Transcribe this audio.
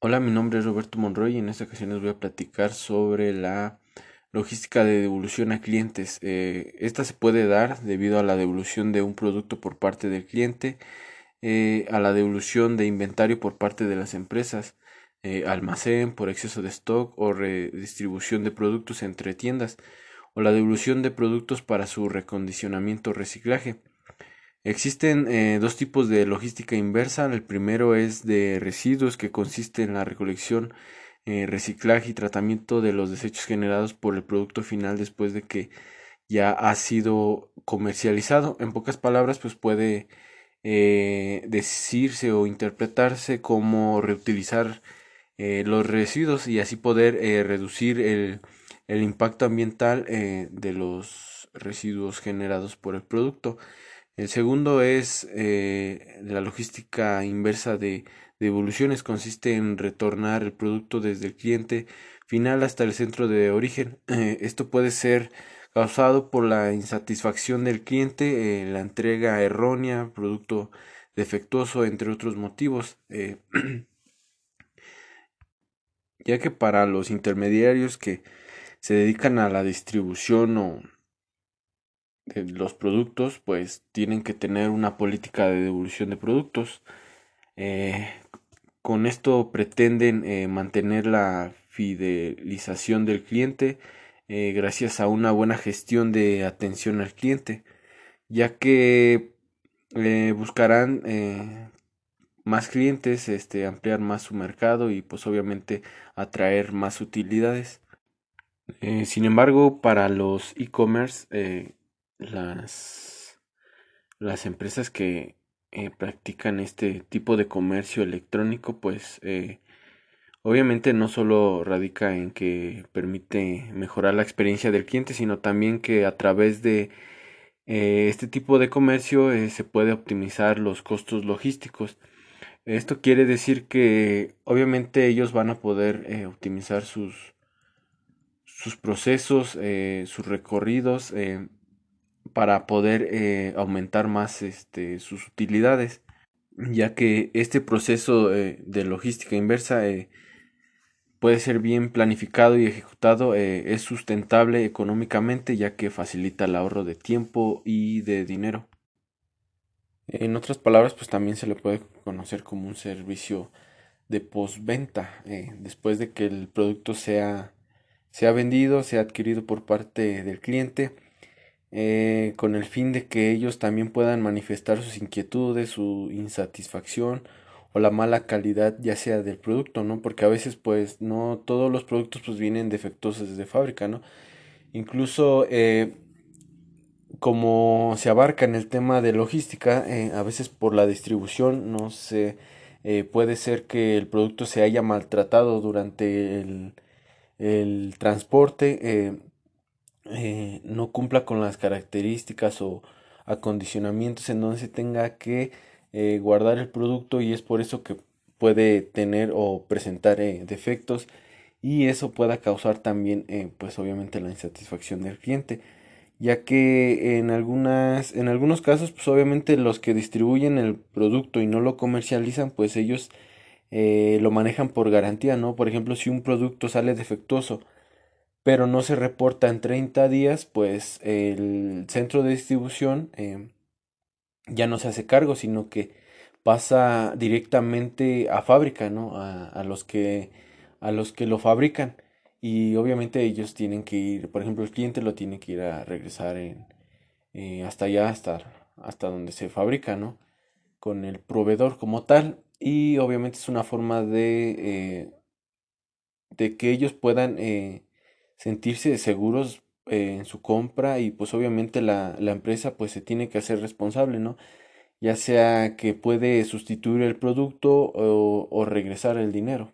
Hola, mi nombre es Roberto Monroy y en esta ocasión les voy a platicar sobre la logística de devolución a clientes. Eh, esta se puede dar debido a la devolución de un producto por parte del cliente, eh, a la devolución de inventario por parte de las empresas, eh, almacén por exceso de stock o redistribución de productos entre tiendas, o la devolución de productos para su recondicionamiento o reciclaje. Existen eh, dos tipos de logística inversa. El primero es de residuos, que consiste en la recolección, eh, reciclaje y tratamiento de los desechos generados por el producto final después de que ya ha sido comercializado. En pocas palabras, pues puede eh, decirse o interpretarse como reutilizar los residuos y así poder reducir el, el, impacto ambiental de los residuos generados por el producto. El segundo es eh, la logística inversa de, devoluciones. Consiste en retornar el producto desde el cliente final hasta el centro de origen. Eh, esto puede ser causado por la insatisfacción del cliente, eh, la entrega errónea, producto defectuoso, entre otros motivos. ya que para los intermediarios que se dedican a la distribución o los productos pues tienen que tener una política de devolución de productos. Eh, con esto pretenden eh, mantener la fidelización del cliente eh, gracias a una buena gestión de atención al cliente, ya que buscarán más clientes, este, ampliar más su mercado y pues obviamente atraer más utilidades. sin embargo, para los e-commerce las, las empresas que eh, practican este tipo de comercio electrónico, pues eh, obviamente no solo radica en que permite mejorar la experiencia del cliente, sino también que a través de eh, este tipo de comercio se puede optimizar los costos logísticos. Esto quiere decir que obviamente ellos van a poder optimizar sus, sus procesos, sus recorridos, para poder eh, aumentar más este, sus utilidades, ya que este proceso eh, de logística inversa eh, puede ser bien planificado y ejecutado, es sustentable económicamente, ya que facilita el ahorro de tiempo y de dinero. En otras palabras, pues también se le puede conocer como un servicio de postventa, después de que el producto sea, sea vendido, sea adquirido por parte del cliente eh, con el fin de que ellos también puedan manifestar sus inquietudes, su insatisfacción o la mala calidad ya sea del producto, ¿no? Porque a veces pues no todos los productos pues vienen defectuosos desde fábrica, ¿no? Incluso eh, como se abarca en el tema de logística, eh, a veces por la distribución no se puede ser que el producto se haya maltratado durante el, el transporte eh, no cumpla con las características o acondicionamientos en donde se tenga que eh, guardar el producto y es por eso que puede tener o presentar eh, defectos y eso pueda causar también pues obviamente la insatisfacción del cliente ya que en algunas en algunos casos pues obviamente los que distribuyen el producto y no lo comercializan pues ellos lo manejan por garantía no por ejemplo si un producto sale defectuoso pero no se reporta en 30 días, pues el centro de distribución em, ya no se hace cargo, sino que pasa directamente a fábrica, ¿no? A, los que a los que lo fabrican y obviamente ellos tienen que ir, por ejemplo, el cliente lo tiene que ir a regresar en, eh, hasta allá, hasta, hasta donde se fabrica, ¿no? Con el proveedor como tal y obviamente es una forma de, eh, de que ellos puedan eh, sentirse seguros eh, en su compra y pues obviamente la, la, empresa pues se tiene que hacer responsable, ¿no? Ya sea que puede sustituir el producto o, o regresar el dinero.